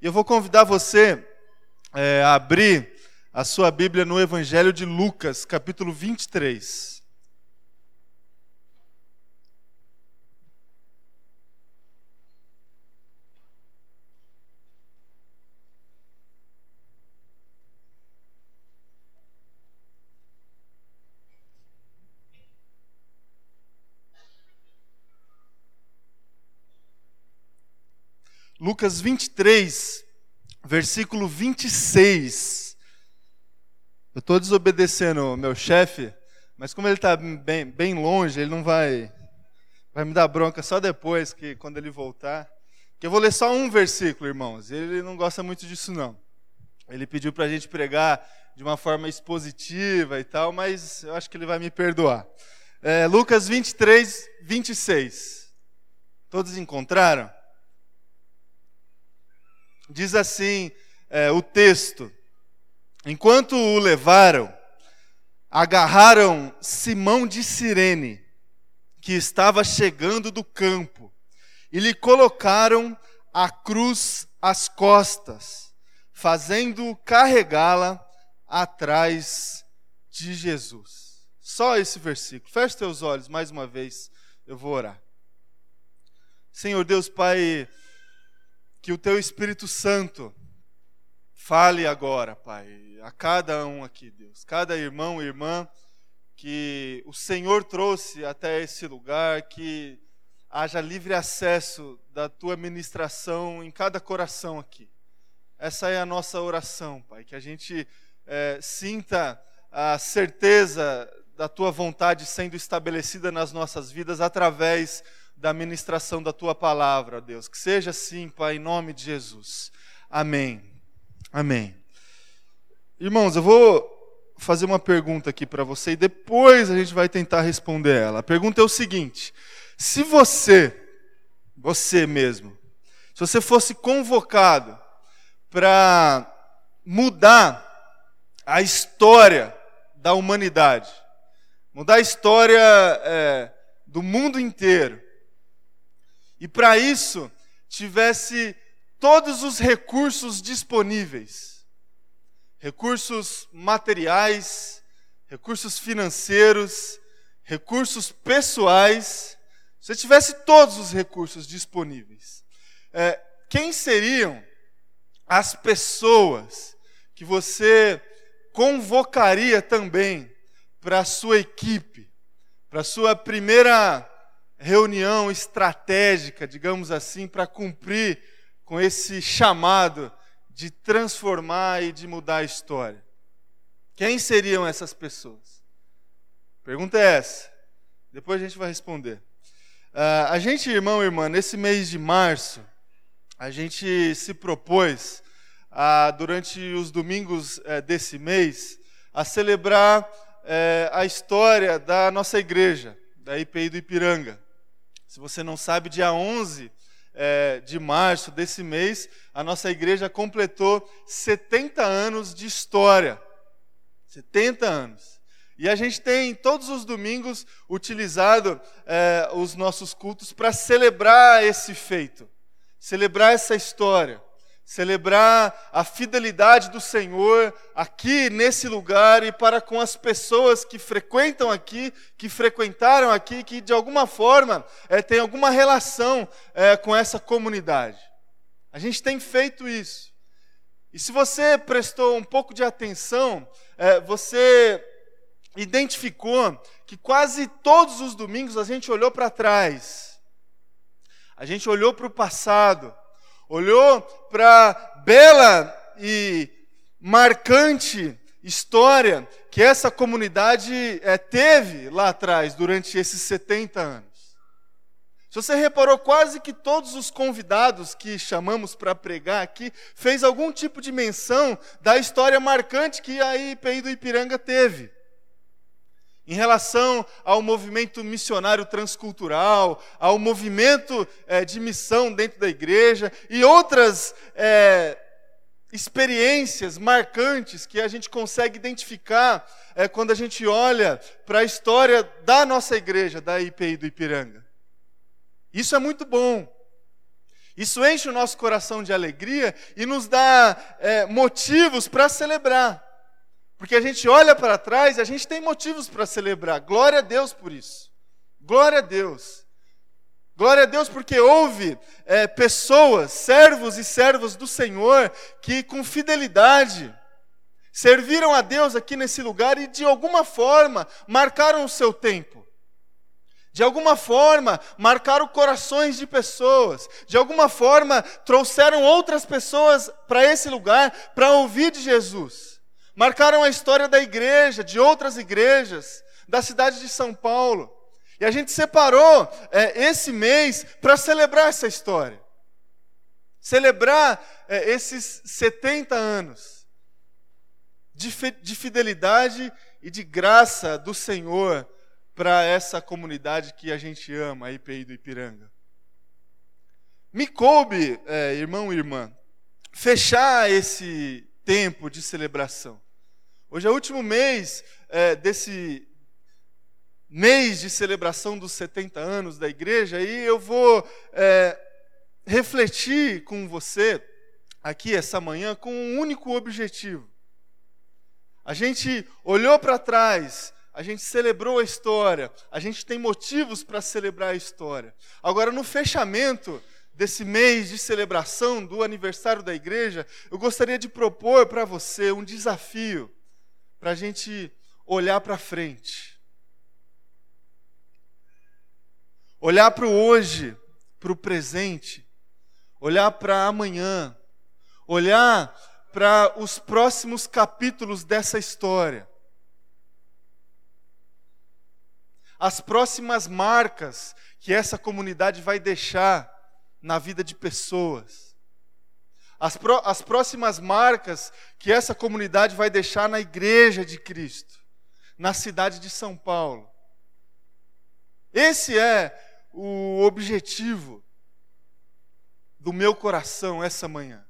E eu vou convidar você é, a abrir a sua Bíblia no Evangelho de Lucas, capítulo 23. Lucas 23, versículo 26. Eu estou desobedecendo o meu chefe, mas como ele está bem, bem longe, ele não vai, vai me dar bronca só depois, que quando ele voltar. Que eu vou ler só um versículo, irmãos. Ele não gosta muito disso, não. Ele pediu para a gente pregar de uma forma expositiva e tal, mas eu acho que ele vai me perdoar. É, Lucas 23, 26. Todos encontraram? Diz assim é, o texto: Enquanto o levaram, agarraram Simão de Cirene, que estava chegando do campo, e lhe colocaram a cruz às costas, fazendo carregá-la atrás de Jesus. Só esse versículo. Feche teus olhos mais uma vez, eu vou orar. Senhor Deus Pai, que o teu Espírito Santo fale agora, Pai, a cada um aqui, Deus, cada irmão e irmã que o Senhor trouxe até esse lugar, que haja livre acesso da tua ministração em cada coração aqui. Essa é a nossa oração, Pai, que a gente é, sinta a certeza da tua vontade sendo estabelecida nas nossas vidas através da ministração da tua palavra, Deus. Que seja assim, Pai, em nome de Jesus. Amém. Amém. Irmãos, eu vou fazer uma pergunta aqui para você e depois a gente vai tentar responder ela. A pergunta é o seguinte: se você, você mesmo, se você fosse convocado para mudar a história da humanidade, mudar a história é, do mundo inteiro, e para isso tivesse todos os recursos disponíveis recursos materiais, recursos financeiros, recursos pessoais. Se tivesse todos os recursos disponíveis, é, quem seriam as pessoas que você convocaria também para a sua equipe, para a sua primeira reunião estratégica, digamos assim, para cumprir com esse chamado de transformar e de mudar a história. Quem seriam essas pessoas? Pergunta é essa. Depois a gente vai responder. Uh, a gente, irmão e irmã, nesse mês de março, a gente se propôs, a, durante os domingos é, desse mês, a celebrar é, a história da nossa igreja, da IPI do Ipiranga. Se você não sabe, dia 11 é, de março desse mês, a nossa igreja completou 70 anos de história. 70 anos. E a gente tem todos os domingos utilizado é, os nossos cultos para celebrar esse feito, celebrar essa história celebrar a fidelidade do Senhor aqui nesse lugar e para com as pessoas que frequentam aqui, que frequentaram aqui, que de alguma forma é, tem alguma relação é, com essa comunidade. A gente tem feito isso. E se você prestou um pouco de atenção, é, você identificou que quase todos os domingos a gente olhou para trás, a gente olhou para o passado olhou para bela e marcante história que essa comunidade é, teve lá atrás, durante esses 70 anos. Se você reparou, quase que todos os convidados que chamamos para pregar aqui fez algum tipo de menção da história marcante que a IPI do Ipiranga teve em relação ao movimento missionário transcultural, ao movimento é, de missão dentro da igreja e outras é, experiências marcantes que a gente consegue identificar é, quando a gente olha para a história da nossa igreja, da IPI do Ipiranga. Isso é muito bom. Isso enche o nosso coração de alegria e nos dá é, motivos para celebrar. Porque a gente olha para trás e a gente tem motivos para celebrar. Glória a Deus por isso. Glória a Deus. Glória a Deus porque houve é, pessoas, servos e servas do Senhor, que com fidelidade serviram a Deus aqui nesse lugar e de alguma forma marcaram o seu tempo. De alguma forma, marcaram corações de pessoas. De alguma forma, trouxeram outras pessoas para esse lugar para ouvir de Jesus. Marcaram a história da igreja, de outras igrejas, da cidade de São Paulo. E a gente separou é, esse mês para celebrar essa história. Celebrar é, esses 70 anos de, de fidelidade e de graça do Senhor para essa comunidade que a gente ama, a IPI do Ipiranga. Me coube, é, irmão e irmã, fechar esse tempo de celebração. Hoje é o último mês é, desse mês de celebração dos 70 anos da igreja e eu vou é, refletir com você aqui essa manhã com um único objetivo. A gente olhou para trás a gente celebrou a história, a gente tem motivos para celebrar a história. Agora, no fechamento desse mês de celebração do aniversário da igreja, eu gostaria de propor para você um desafio para a gente olhar para frente. Olhar para o hoje, para o presente, olhar para amanhã, olhar para os próximos capítulos dessa história. as próximas marcas que essa comunidade vai deixar na vida de pessoas. As, pro, as próximas marcas que essa comunidade vai deixar na igreja de Cristo, na cidade de São Paulo. Esse é o objetivo do meu coração essa manhã.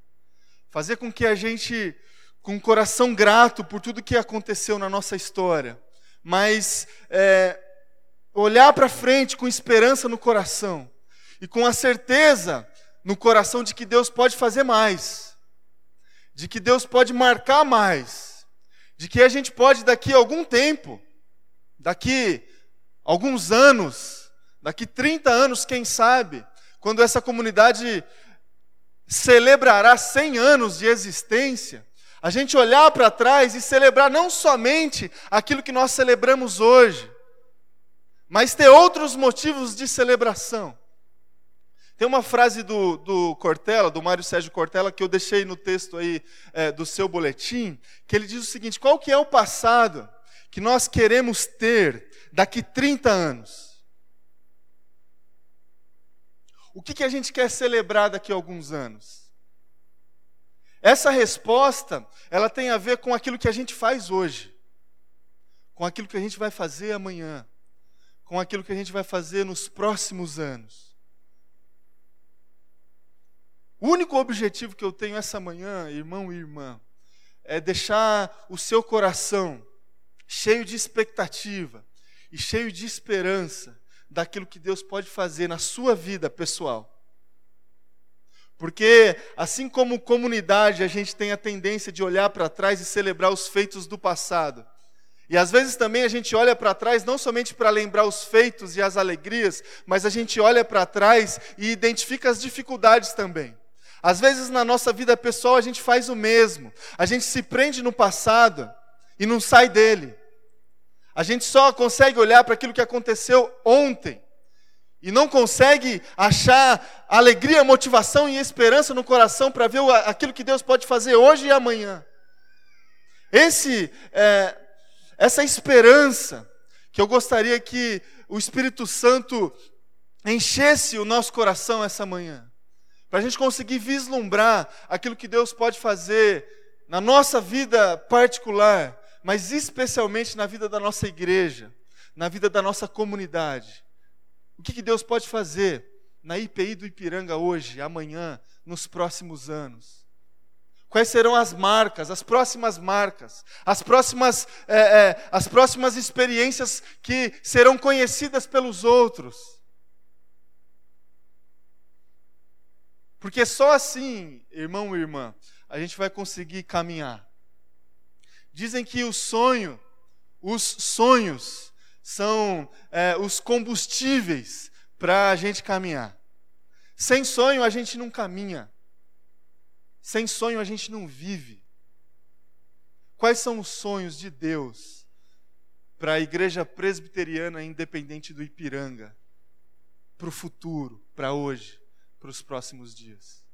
Fazer com que a gente, com um coração grato por tudo que aconteceu na nossa história, mas é, olhar para frente com esperança no coração e com a certeza no coração de que Deus pode fazer mais, de que Deus pode marcar mais, de que a gente pode daqui a algum tempo, daqui alguns anos, daqui 30 anos, quem sabe, quando essa comunidade celebrará 100 anos de existência, a gente olhar para trás e celebrar não somente aquilo que nós celebramos hoje, mas ter outros motivos de celebração. Tem uma frase do, do Cortella, do Mário Sérgio Cortella, que eu deixei no texto aí é, do seu boletim, que ele diz o seguinte: qual que é o passado que nós queremos ter daqui 30 anos? O que, que a gente quer celebrar daqui a alguns anos? Essa resposta, ela tem a ver com aquilo que a gente faz hoje, com aquilo que a gente vai fazer amanhã com aquilo que a gente vai fazer nos próximos anos. O único objetivo que eu tenho essa manhã, irmão e irmã, é deixar o seu coração cheio de expectativa e cheio de esperança daquilo que Deus pode fazer na sua vida pessoal. Porque, assim como comunidade, a gente tem a tendência de olhar para trás e celebrar os feitos do passado. E às vezes também a gente olha para trás não somente para lembrar os feitos e as alegrias, mas a gente olha para trás e identifica as dificuldades também. Às vezes na nossa vida pessoal a gente faz o mesmo. A gente se prende no passado e não sai dele. A gente só consegue olhar para aquilo que aconteceu ontem e não consegue achar alegria, motivação e esperança no coração para ver aquilo que Deus pode fazer hoje e amanhã. Esse é, essa esperança que eu gostaria que o Espírito Santo enchesse o nosso coração essa manhã, para a gente conseguir vislumbrar aquilo que Deus pode fazer na nossa vida particular, mas especialmente na vida da nossa igreja, na vida da nossa comunidade. O que, que Deus pode fazer na IPI do Ipiranga hoje, amanhã, nos próximos anos? Quais serão as marcas, as próximas marcas, as próximas, é, é, as próximas experiências que serão conhecidas pelos outros? Porque só assim, irmão e irmã, a gente vai conseguir caminhar. Dizem que o sonho, os sonhos, são é, os combustíveis para a gente caminhar. Sem sonho a gente não caminha. Sem sonho a gente não vive. Quais são os sonhos de Deus para a igreja presbiteriana independente do Ipiranga? Para o futuro, para hoje, para os próximos dias.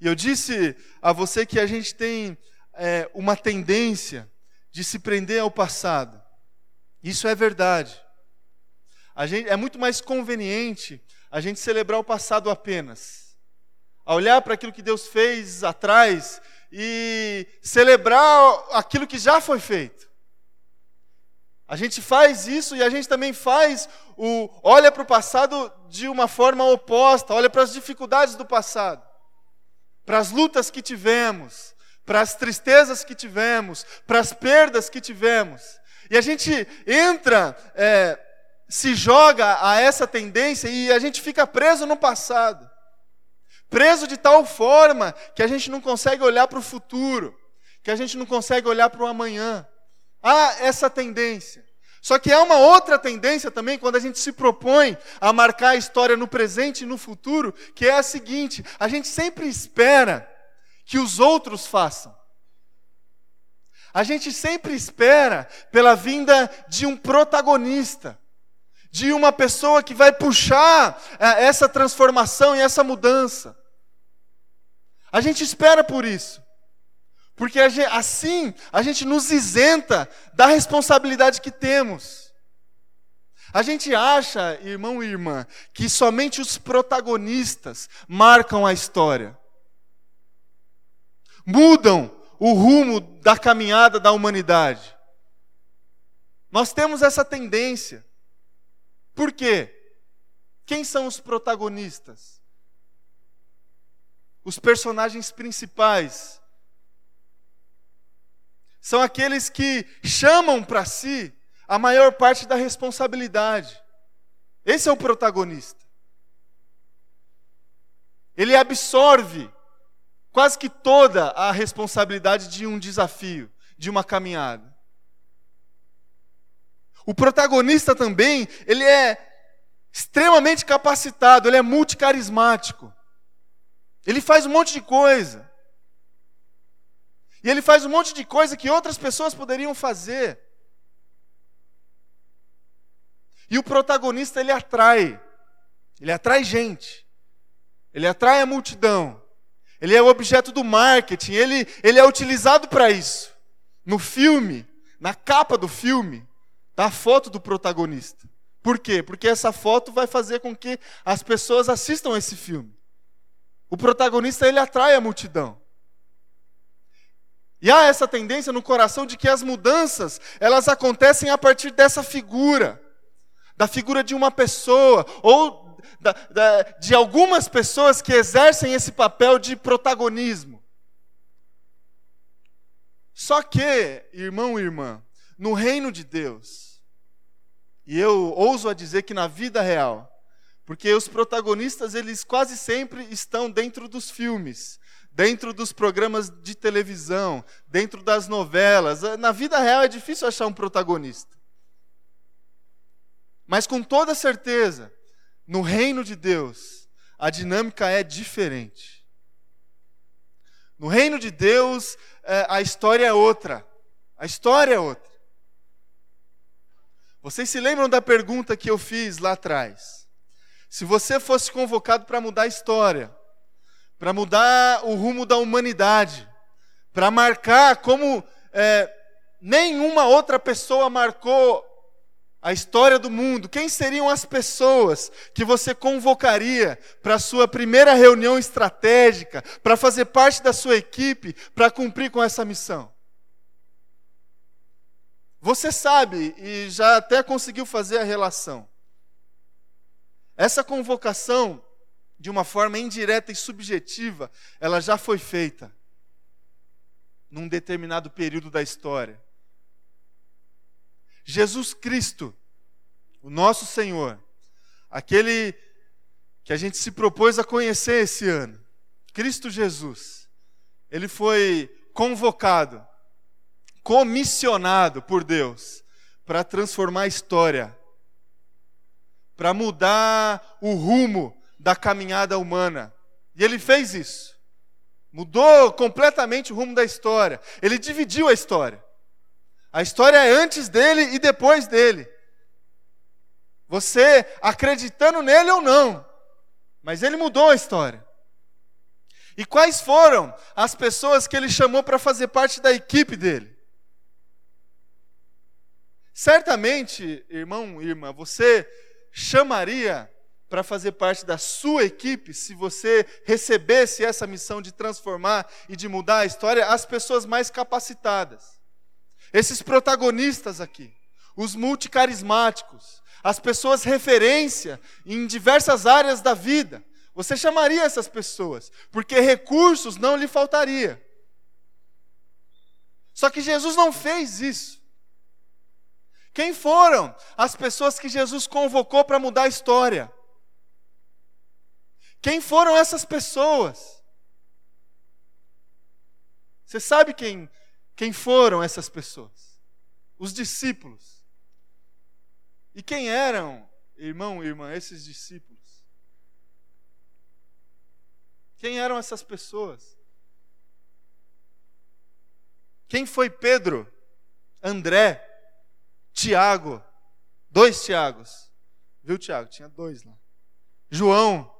E eu disse a você que a gente tem é, uma tendência de se prender ao passado. Isso é verdade. Gente, é muito mais conveniente a gente celebrar o passado apenas. A olhar para aquilo que Deus fez atrás e celebrar aquilo que já foi feito. A gente faz isso e a gente também faz o olha para o passado de uma forma oposta, olha para as dificuldades do passado, para as lutas que tivemos, para as tristezas que tivemos, para as perdas que tivemos. E a gente entra, é, se joga a essa tendência e a gente fica preso no passado preso de tal forma que a gente não consegue olhar para o futuro, que a gente não consegue olhar para o amanhã. Há essa tendência. Só que há uma outra tendência também quando a gente se propõe a marcar a história no presente e no futuro, que é a seguinte: a gente sempre espera que os outros façam. A gente sempre espera pela vinda de um protagonista, de uma pessoa que vai puxar eh, essa transformação e essa mudança. A gente espera por isso. Porque assim a gente nos isenta da responsabilidade que temos. A gente acha, irmão e irmã, que somente os protagonistas marcam a história. Mudam o rumo da caminhada da humanidade. Nós temos essa tendência. Por quê? Quem são os protagonistas? os personagens principais. São aqueles que chamam para si a maior parte da responsabilidade. Esse é o protagonista. Ele absorve quase que toda a responsabilidade de um desafio, de uma caminhada. O protagonista também, ele é extremamente capacitado, ele é multicarismático. Ele faz um monte de coisa. E ele faz um monte de coisa que outras pessoas poderiam fazer. E o protagonista ele atrai. Ele atrai gente. Ele atrai a multidão. Ele é o objeto do marketing. Ele, ele é utilizado para isso. No filme, na capa do filme, está a foto do protagonista. Por quê? Porque essa foto vai fazer com que as pessoas assistam esse filme. O protagonista ele atrai a multidão. E há essa tendência no coração de que as mudanças, elas acontecem a partir dessa figura, da figura de uma pessoa, ou da, da, de algumas pessoas que exercem esse papel de protagonismo. Só que, irmão e irmã, no reino de Deus, e eu ouso a dizer que na vida real, porque os protagonistas, eles quase sempre estão dentro dos filmes, dentro dos programas de televisão, dentro das novelas. Na vida real é difícil achar um protagonista. Mas com toda certeza, no reino de Deus, a dinâmica é diferente. No reino de Deus, é, a história é outra. A história é outra. Vocês se lembram da pergunta que eu fiz lá atrás? Se você fosse convocado para mudar a história, para mudar o rumo da humanidade, para marcar como é, nenhuma outra pessoa marcou a história do mundo, quem seriam as pessoas que você convocaria para a sua primeira reunião estratégica, para fazer parte da sua equipe, para cumprir com essa missão? Você sabe e já até conseguiu fazer a relação. Essa convocação, de uma forma indireta e subjetiva, ela já foi feita num determinado período da história. Jesus Cristo, o nosso Senhor, aquele que a gente se propôs a conhecer esse ano. Cristo Jesus. Ele foi convocado, comissionado por Deus para transformar a história, para mudar o rumo da caminhada humana. E ele fez isso. Mudou completamente o rumo da história. Ele dividiu a história. A história é antes dele e depois dele. Você acreditando nele ou não, mas ele mudou a história. E quais foram as pessoas que ele chamou para fazer parte da equipe dele? Certamente, irmão, irmã, você chamaria para fazer parte da sua equipe, se você recebesse essa missão de transformar e de mudar a história, as pessoas mais capacitadas. Esses protagonistas aqui, os multicarismáticos, as pessoas referência em diversas áreas da vida. Você chamaria essas pessoas, porque recursos não lhe faltaria. Só que Jesus não fez isso. Quem foram as pessoas que Jesus convocou para mudar a história? Quem foram essas pessoas? Você sabe quem, quem foram essas pessoas? Os discípulos. E quem eram, irmão e irmã, esses discípulos? Quem eram essas pessoas? Quem foi Pedro, André, Tiago, dois Tiagos, viu, Tiago? Tinha dois lá. João,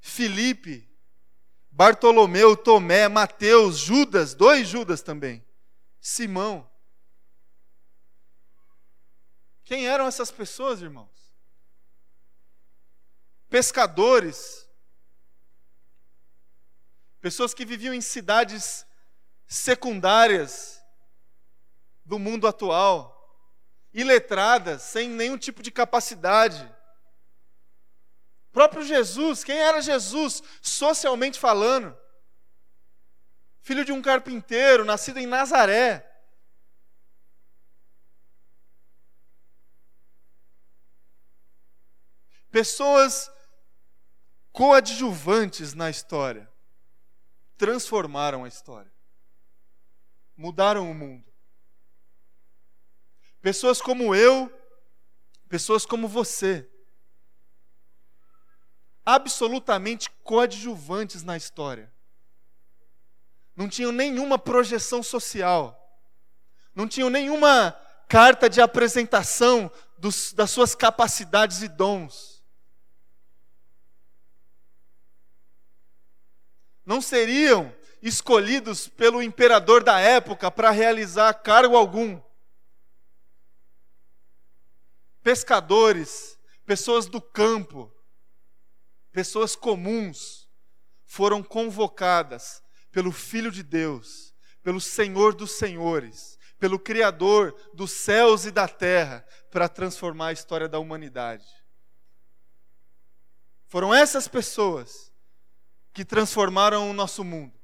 Felipe, Bartolomeu, Tomé, Mateus, Judas, dois Judas também. Simão. Quem eram essas pessoas, irmãos? Pescadores, pessoas que viviam em cidades secundárias do mundo atual, iletradas, sem nenhum tipo de capacidade. Próprio Jesus, quem era Jesus socialmente falando? Filho de um carpinteiro, nascido em Nazaré. Pessoas coadjuvantes na história transformaram a história, mudaram o mundo. Pessoas como eu, pessoas como você, absolutamente coadjuvantes na história. Não tinham nenhuma projeção social, não tinham nenhuma carta de apresentação dos, das suas capacidades e dons. Não seriam escolhidos pelo imperador da época para realizar cargo algum pescadores, pessoas do campo, pessoas comuns, foram convocadas pelo Filho de Deus, pelo Senhor dos Senhores, pelo Criador dos céus e da terra, para transformar a história da humanidade. Foram essas pessoas que transformaram o nosso mundo.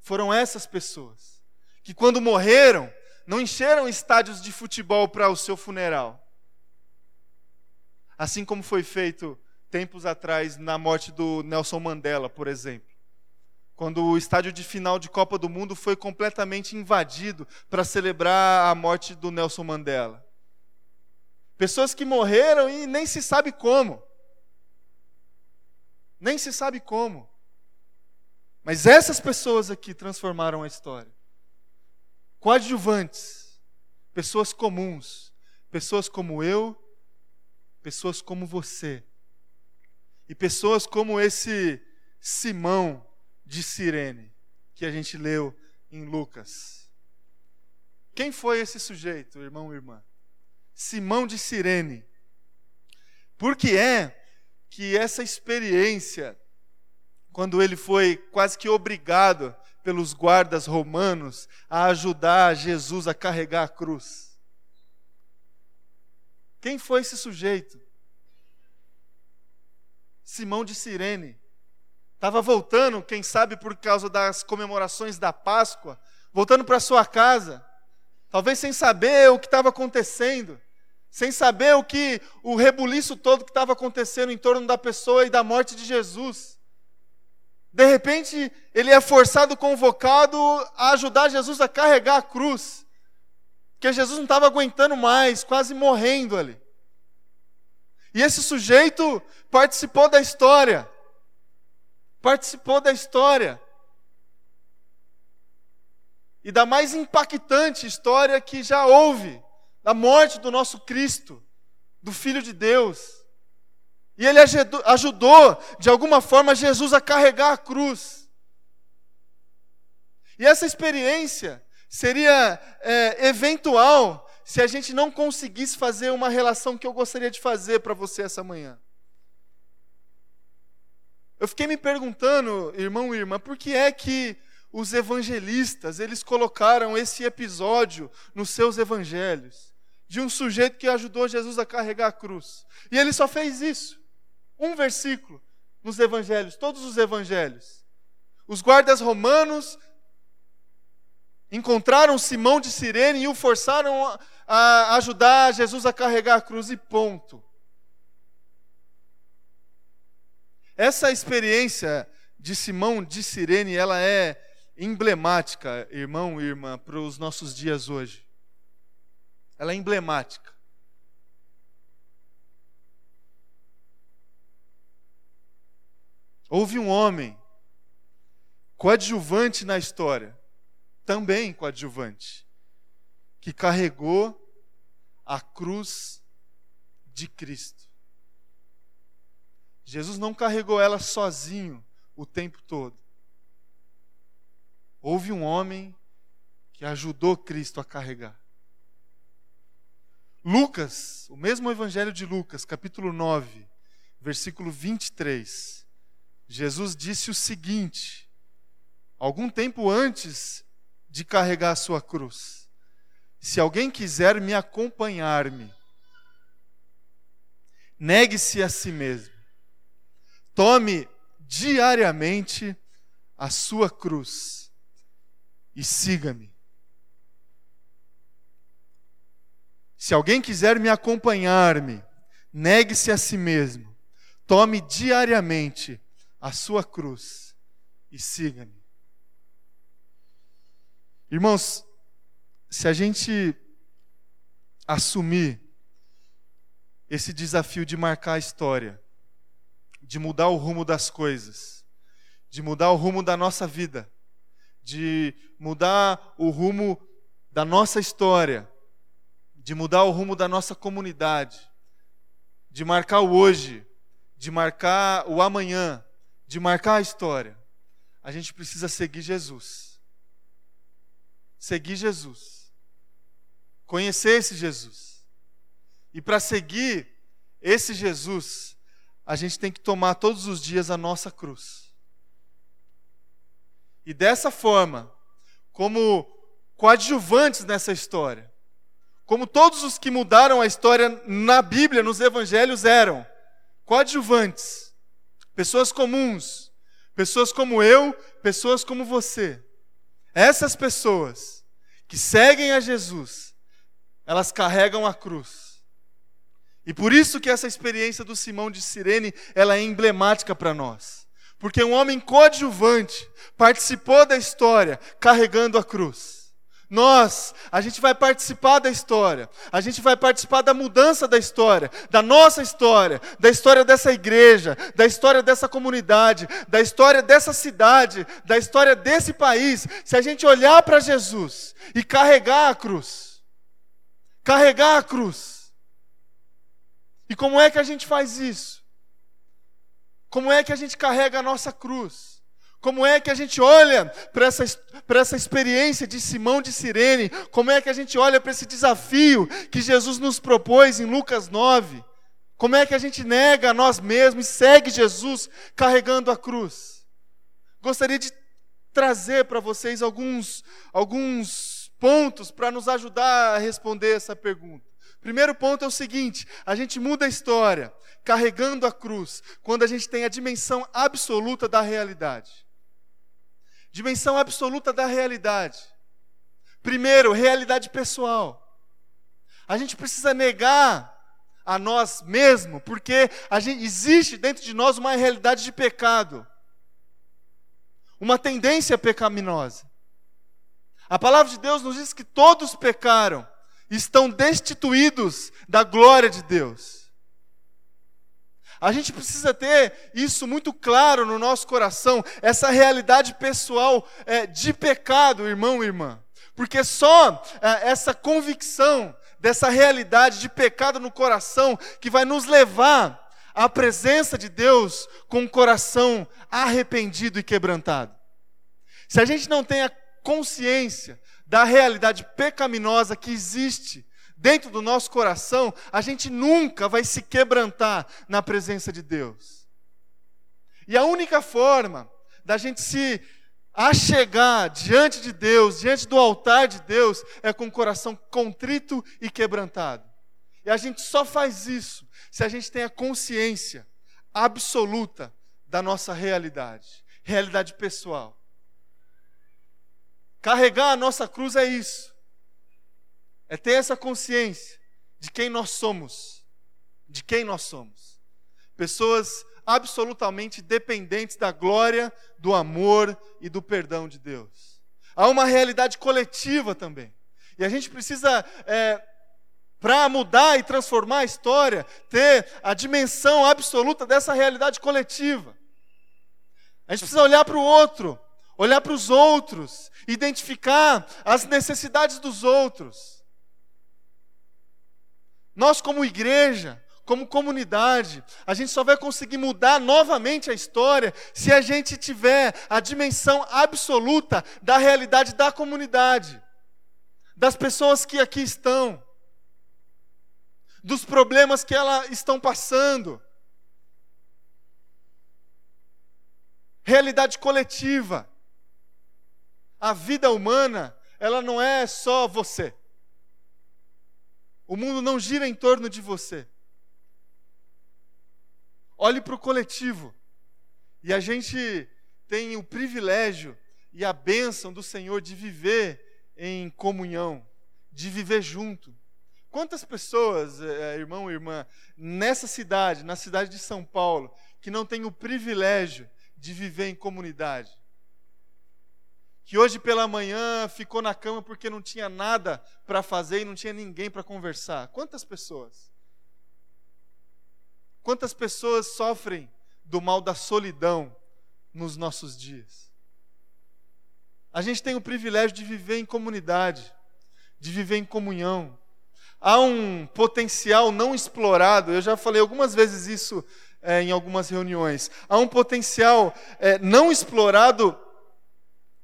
Foram essas pessoas que, quando morreram, não encheram estádios de futebol para o seu funeral Assim como foi feito tempos atrás na morte do Nelson Mandela, por exemplo. Quando o estádio de final de Copa do Mundo foi completamente invadido para celebrar a morte do Nelson Mandela. Pessoas que morreram e nem se sabe como. Nem se sabe como. Mas essas pessoas aqui transformaram a história. Coadjuvantes, pessoas comuns, pessoas como eu pessoas como você e pessoas como esse Simão de Cirene que a gente leu em Lucas. Quem foi esse sujeito, irmão e irmã? Simão de Cirene. Por que é que essa experiência, quando ele foi quase que obrigado pelos guardas romanos a ajudar Jesus a carregar a cruz, quem foi esse sujeito? Simão de Cirene. Estava voltando, quem sabe por causa das comemorações da Páscoa, voltando para sua casa, talvez sem saber o que estava acontecendo, sem saber o que o rebuliço todo que estava acontecendo em torno da pessoa e da morte de Jesus. De repente, ele é forçado, convocado a ajudar Jesus a carregar a cruz. Porque Jesus não estava aguentando mais, quase morrendo ali. E esse sujeito participou da história. Participou da história. E da mais impactante história que já houve da morte do nosso Cristo, do Filho de Deus. E ele ajudou, de alguma forma, Jesus a carregar a cruz. E essa experiência seria é, eventual se a gente não conseguisse fazer uma relação que eu gostaria de fazer para você essa manhã. Eu fiquei me perguntando, irmão e irmã, por que é que os evangelistas, eles colocaram esse episódio nos seus evangelhos? de um sujeito que ajudou Jesus a carregar a cruz. E ele só fez isso. Um versículo nos evangelhos, todos os evangelhos. Os guardas romanos encontraram Simão de Cirene e o forçaram a ajudar Jesus a carregar a cruz e ponto. Essa experiência de Simão de Cirene, ela é emblemática, irmão e irmã, para os nossos dias hoje ela é emblemática. Houve um homem coadjuvante na história, também coadjuvante, que carregou a cruz de Cristo. Jesus não carregou ela sozinho o tempo todo. Houve um homem que ajudou Cristo a carregar. Lucas, o mesmo evangelho de Lucas, capítulo 9, versículo 23. Jesus disse o seguinte, algum tempo antes de carregar a sua cruz: Se alguém quiser me acompanhar-me, negue-se a si mesmo, tome diariamente a sua cruz e siga-me. Se alguém quiser me acompanhar-me, negue-se a si mesmo, tome diariamente a sua cruz e siga-me. Irmãos, se a gente assumir esse desafio de marcar a história, de mudar o rumo das coisas, de mudar o rumo da nossa vida, de mudar o rumo da nossa história, de mudar o rumo da nossa comunidade, de marcar o hoje, de marcar o amanhã, de marcar a história, a gente precisa seguir Jesus. Seguir Jesus. Conhecer esse Jesus. E para seguir esse Jesus, a gente tem que tomar todos os dias a nossa cruz. E dessa forma, como coadjuvantes nessa história, como todos os que mudaram a história na Bíblia, nos evangelhos, eram coadjuvantes, pessoas comuns, pessoas como eu, pessoas como você. Essas pessoas que seguem a Jesus, elas carregam a cruz. E por isso que essa experiência do Simão de Sirene, ela é emblemática para nós. Porque um homem coadjuvante participou da história carregando a cruz. Nós, a gente vai participar da história, a gente vai participar da mudança da história, da nossa história, da história dessa igreja, da história dessa comunidade, da história dessa cidade, da história desse país, se a gente olhar para Jesus e carregar a cruz. Carregar a cruz. E como é que a gente faz isso? Como é que a gente carrega a nossa cruz? Como é que a gente olha para essa, essa experiência de Simão de Sirene? Como é que a gente olha para esse desafio que Jesus nos propôs em Lucas 9? Como é que a gente nega a nós mesmos e segue Jesus carregando a cruz? Gostaria de trazer para vocês alguns, alguns pontos para nos ajudar a responder essa pergunta. Primeiro ponto é o seguinte: a gente muda a história carregando a cruz quando a gente tem a dimensão absoluta da realidade dimensão absoluta da realidade. Primeiro, realidade pessoal. A gente precisa negar a nós mesmos, porque gente, existe dentro de nós uma realidade de pecado, uma tendência pecaminosa. A palavra de Deus nos diz que todos pecaram, estão destituídos da glória de Deus. A gente precisa ter isso muito claro no nosso coração, essa realidade pessoal é, de pecado, irmão e irmã. Porque só é, essa convicção dessa realidade de pecado no coração que vai nos levar à presença de Deus com um coração arrependido e quebrantado. Se a gente não tem a consciência da realidade pecaminosa que existe dentro do nosso coração, a gente nunca vai se quebrantar na presença de Deus. E a única forma da gente se a chegar diante de Deus, diante do altar de Deus, é com o coração contrito e quebrantado. E a gente só faz isso se a gente tem a consciência absoluta da nossa realidade, realidade pessoal. Carregar a nossa cruz é isso. É ter essa consciência de quem nós somos, de quem nós somos. Pessoas absolutamente dependentes da glória, do amor e do perdão de Deus. Há uma realidade coletiva também. E a gente precisa, é, para mudar e transformar a história, ter a dimensão absoluta dessa realidade coletiva. A gente precisa olhar para o outro, olhar para os outros, identificar as necessidades dos outros. Nós, como igreja, como comunidade, a gente só vai conseguir mudar novamente a história se a gente tiver a dimensão absoluta da realidade da comunidade, das pessoas que aqui estão, dos problemas que elas estão passando. Realidade coletiva. A vida humana, ela não é só você. O mundo não gira em torno de você. Olhe para o coletivo. E a gente tem o privilégio e a bênção do Senhor de viver em comunhão, de viver junto. Quantas pessoas, é, irmão e irmã, nessa cidade, na cidade de São Paulo, que não têm o privilégio de viver em comunidade? Que hoje pela manhã ficou na cama porque não tinha nada para fazer e não tinha ninguém para conversar. Quantas pessoas? Quantas pessoas sofrem do mal da solidão nos nossos dias? A gente tem o privilégio de viver em comunidade, de viver em comunhão. Há um potencial não explorado, eu já falei algumas vezes isso é, em algumas reuniões. Há um potencial é, não explorado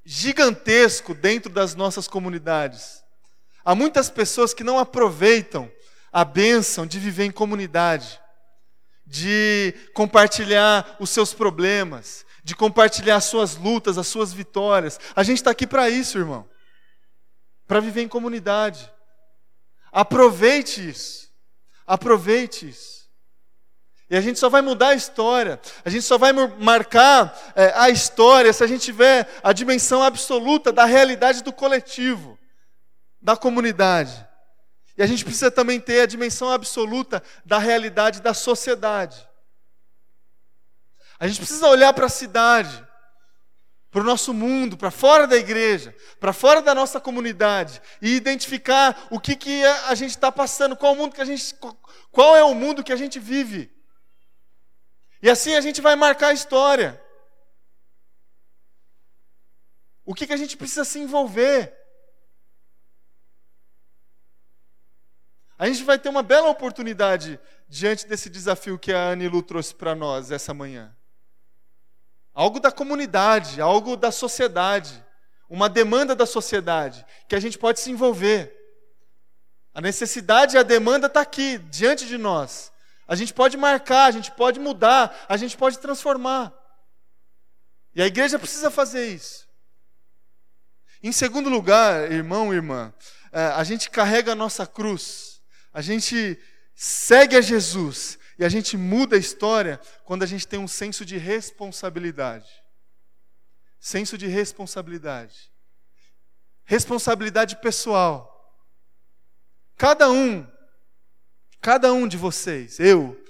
gigantesco dentro das nossas comunidades. Há muitas pessoas que não aproveitam a bênção de viver em comunidade de compartilhar os seus problemas, de compartilhar as suas lutas, as suas vitórias. A gente está aqui para isso, irmão. Para viver em comunidade. Aproveite isso. Aproveite isso. E a gente só vai mudar a história, a gente só vai marcar é, a história se a gente tiver a dimensão absoluta da realidade do coletivo, da comunidade. E a gente precisa também ter a dimensão absoluta da realidade da sociedade. A gente precisa olhar para a cidade, para o nosso mundo, para fora da igreja, para fora da nossa comunidade e identificar o que, que a gente está passando, qual, mundo que a gente, qual é o mundo que a gente vive. E assim a gente vai marcar a história. O que, que a gente precisa se envolver? A gente vai ter uma bela oportunidade diante desse desafio que a Anilu trouxe para nós essa manhã. Algo da comunidade, algo da sociedade, uma demanda da sociedade, que a gente pode se envolver. A necessidade e a demanda está aqui, diante de nós. A gente pode marcar, a gente pode mudar, a gente pode transformar. E a igreja precisa fazer isso. Em segundo lugar, irmão e irmã, eh, a gente carrega a nossa cruz a gente segue a Jesus e a gente muda a história quando a gente tem um senso de responsabilidade. Senso de responsabilidade. Responsabilidade pessoal. cada um, cada um de vocês, eu,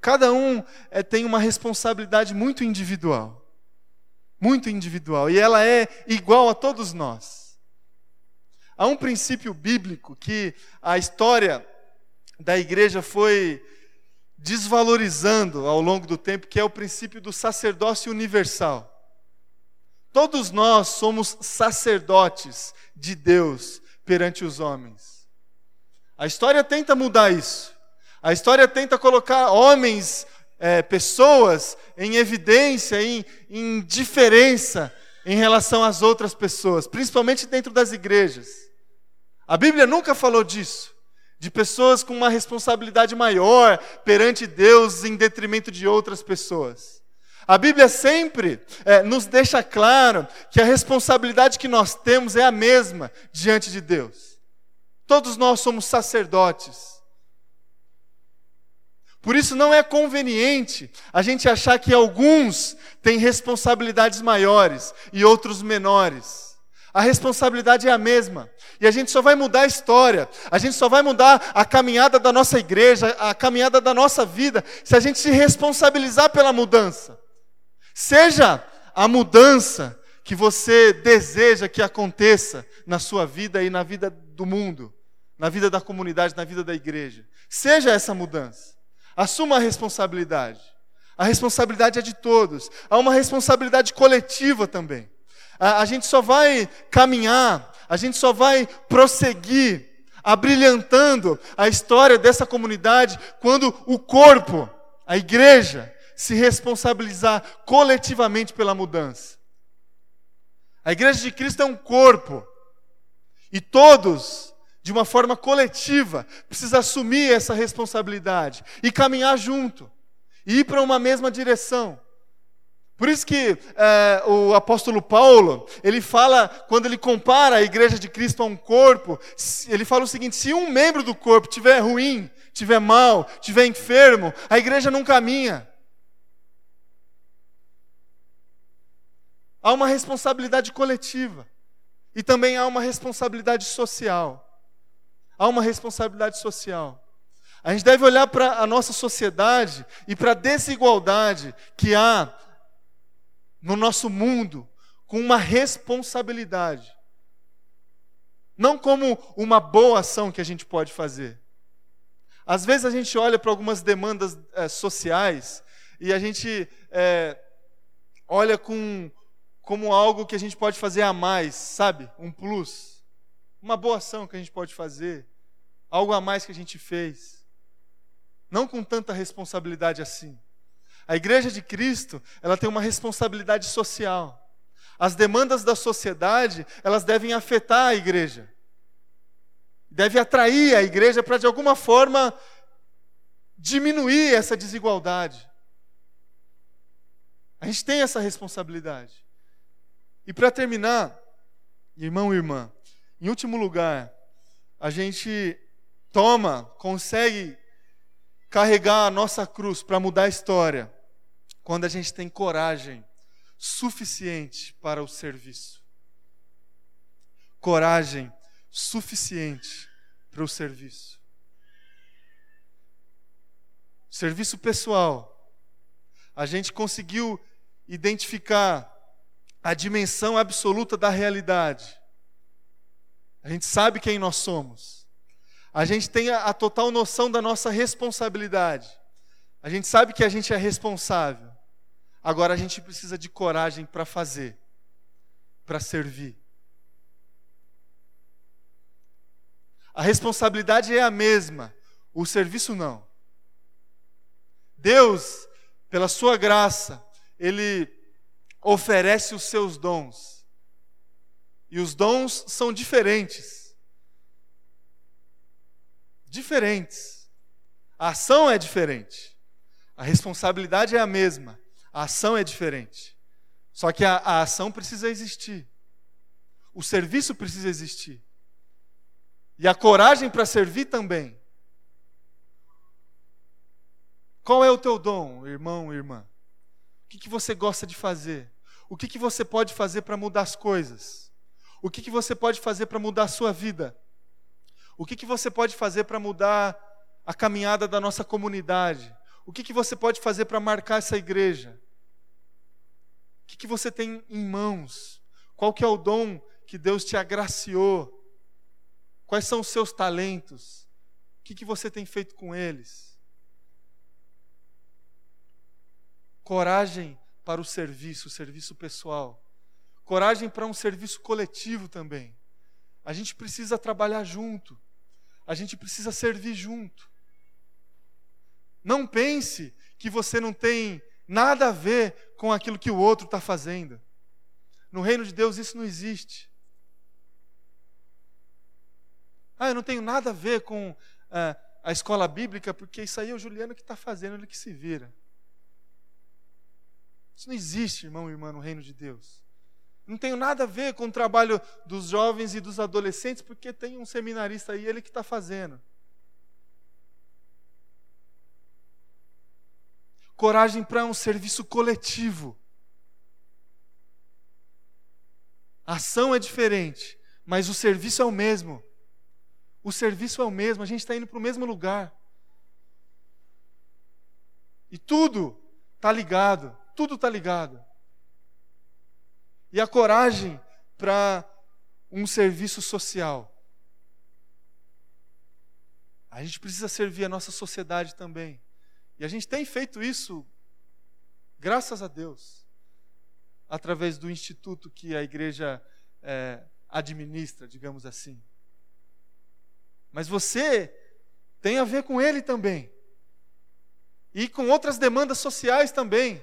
cada um é, tem uma responsabilidade muito individual. Muito individual. E ela é igual a todos nós. Há um princípio bíblico que a história da igreja foi desvalorizando ao longo do tempo, que é o princípio do sacerdócio universal. Todos nós somos sacerdotes de Deus perante os homens. A história tenta mudar isso. A história tenta colocar homens, é, pessoas, em evidência, em, em diferença em relação às outras pessoas, principalmente dentro das igrejas. A Bíblia nunca falou disso de pessoas com uma responsabilidade maior perante Deus em detrimento de outras pessoas. A Bíblia sempre é, nos deixa claro que a responsabilidade que nós temos é a mesma diante de Deus. Todos nós somos sacerdotes. Por isso não é conveniente a gente achar que alguns têm responsabilidades maiores e outros menores. A responsabilidade é a mesma. E a gente só vai mudar a história, a gente só vai mudar a caminhada da nossa igreja, a caminhada da nossa vida, se a gente se responsabilizar pela mudança. Seja a mudança que você deseja que aconteça na sua vida e na vida do mundo, na vida da comunidade, na vida da igreja. Seja essa mudança. Assuma a responsabilidade. A responsabilidade é de todos. Há uma responsabilidade coletiva também. A, a gente só vai caminhar, a gente só vai prosseguir, abrilhantando a história dessa comunidade quando o corpo, a igreja, se responsabilizar coletivamente pela mudança. A igreja de Cristo é um corpo. E todos, de uma forma coletiva, precisam assumir essa responsabilidade e caminhar junto, e ir para uma mesma direção. Por isso que é, o apóstolo Paulo, ele fala, quando ele compara a igreja de Cristo a um corpo, ele fala o seguinte: se um membro do corpo tiver ruim, tiver mal, tiver enfermo, a igreja não caminha. Há uma responsabilidade coletiva e também há uma responsabilidade social. Há uma responsabilidade social. A gente deve olhar para a nossa sociedade e para a desigualdade que há no nosso mundo com uma responsabilidade. Não como uma boa ação que a gente pode fazer. Às vezes a gente olha para algumas demandas é, sociais e a gente é, olha com, como algo que a gente pode fazer a mais, sabe? Um plus. Uma boa ação que a gente pode fazer. Algo a mais que a gente fez. Não com tanta responsabilidade assim. A igreja de Cristo, ela tem uma responsabilidade social. As demandas da sociedade, elas devem afetar a igreja. Deve atrair a igreja para de alguma forma diminuir essa desigualdade. A gente tem essa responsabilidade. E para terminar, irmão e irmã, em último lugar, a gente toma, consegue carregar a nossa cruz para mudar a história quando a gente tem coragem suficiente para o serviço. Coragem suficiente para o serviço. Serviço pessoal. A gente conseguiu identificar a dimensão absoluta da realidade. A gente sabe quem nós somos. A gente tem a, a total noção da nossa responsabilidade. A gente sabe que a gente é responsável. Agora a gente precisa de coragem para fazer, para servir. A responsabilidade é a mesma, o serviço não. Deus, pela sua graça, ele oferece os seus dons. E os dons são diferentes. Diferentes. A ação é diferente. A responsabilidade é a mesma. A ação é diferente. Só que a, a ação precisa existir. O serviço precisa existir. E a coragem para servir também. Qual é o teu dom, irmão, irmã? O que, que você gosta de fazer? O que, que você pode fazer para mudar as coisas? O que, que você pode fazer para mudar a sua vida? O que, que você pode fazer para mudar a caminhada da nossa comunidade? O que, que você pode fazer para marcar essa igreja? O que, que você tem em mãos? Qual que é o dom que Deus te agraciou? Quais são os seus talentos? O que, que você tem feito com eles? Coragem para o serviço, o serviço pessoal. Coragem para um serviço coletivo também. A gente precisa trabalhar junto. A gente precisa servir junto. Não pense que você não tem nada a ver com aquilo que o outro está fazendo. No reino de Deus isso não existe. Ah, eu não tenho nada a ver com ah, a escola bíblica, porque isso aí é o Juliano que está fazendo, ele que se vira. Isso não existe, irmão e irmã, no reino de Deus. Não tenho nada a ver com o trabalho dos jovens e dos adolescentes, porque tem um seminarista aí, ele que está fazendo. Coragem para um serviço coletivo. A ação é diferente, mas o serviço é o mesmo. O serviço é o mesmo, a gente está indo para o mesmo lugar. E tudo está ligado, tudo está ligado e a coragem para um serviço social. A gente precisa servir a nossa sociedade também. E a gente tem feito isso, graças a Deus, através do instituto que a igreja é, administra, digamos assim. Mas você tem a ver com ele também. E com outras demandas sociais também.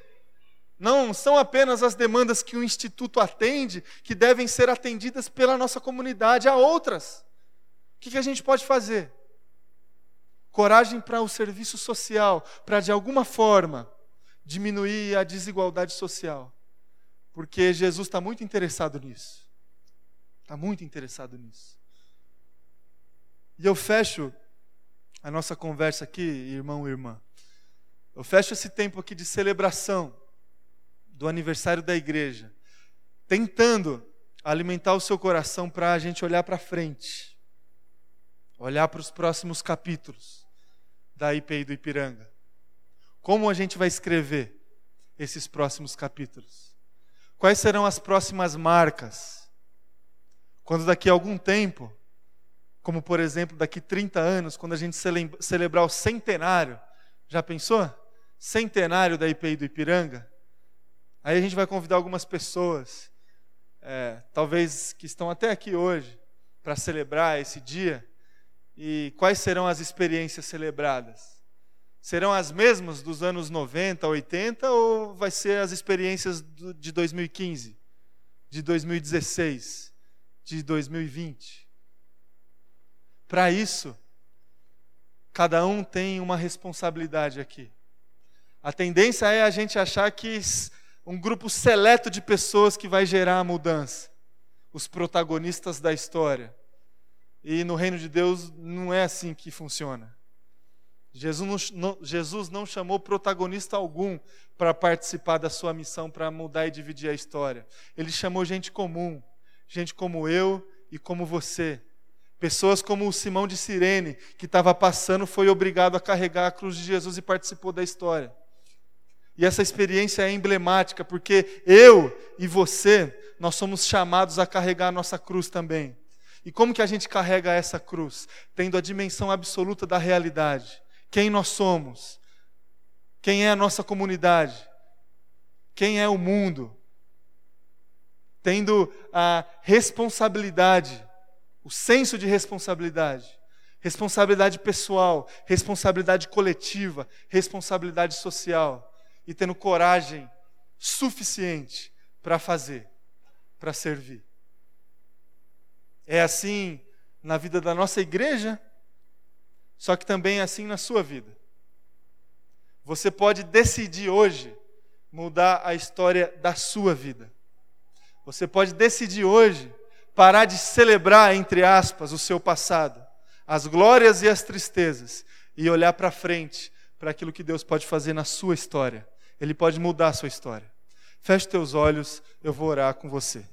Não são apenas as demandas que o Instituto atende que devem ser atendidas pela nossa comunidade, há outras. O que, a gente pode fazer? Coragem para o serviço social, para de alguma forma diminuir a desigualdade social. Porque Jesus está muito interessado nisso. Está muito interessado nisso. E eu fecho a nossa conversa aqui, irmão e irmã. Eu fecho esse tempo aqui de celebração do aniversário da igreja, tentando alimentar o seu coração para a gente olhar para frente, olhar para os próximos capítulos da IPI do Ipiranga. Como a gente vai escrever esses próximos capítulos? Quais serão as próximas marcas? Quando daqui a algum tempo, como por exemplo daqui 30 anos, quando a gente celebrar o centenário, já pensou? Centenário da IPI do Ipiranga? Aí a gente vai convidar algumas pessoas, é, talvez que estão até aqui hoje, para celebrar esse dia. E quais serão as experiências celebradas? Serão as mesmas dos anos 90, 80 ou vai ser as experiências do, de 2015, de 2016, de 2020? Para isso, cada um tem uma responsabilidade aqui. A tendência é a gente achar que um grupo seleto de pessoas que vai gerar a mudança, os protagonistas da história. E no reino de Deus não é assim que funciona. Jesus não, Jesus não chamou protagonista algum para participar da sua missão, para mudar e dividir a história. Ele chamou gente comum, gente como eu e como você. Pessoas como o Simão de Cirene, que estava passando, foi obrigado a carregar a cruz de Jesus e participou da história. E essa experiência é emblemática, porque eu e você, nós somos chamados a carregar a nossa cruz também. E como que a gente carrega essa cruz? Tendo a dimensão absoluta da realidade. Quem nós somos? Quem é a nossa comunidade? Quem é o mundo? Tendo a responsabilidade, o senso de responsabilidade, responsabilidade pessoal, responsabilidade coletiva, responsabilidade social e tendo coragem suficiente para fazer, para servir. É assim na vida da nossa igreja, só que também é assim na sua vida. Você pode decidir hoje mudar a história da sua vida. Você pode decidir hoje parar de celebrar, entre aspas, o seu passado, as glórias e as tristezas, e olhar para frente, para aquilo que Deus pode fazer na sua história. Ele pode mudar a sua história. Feche teus olhos, eu vou orar com você.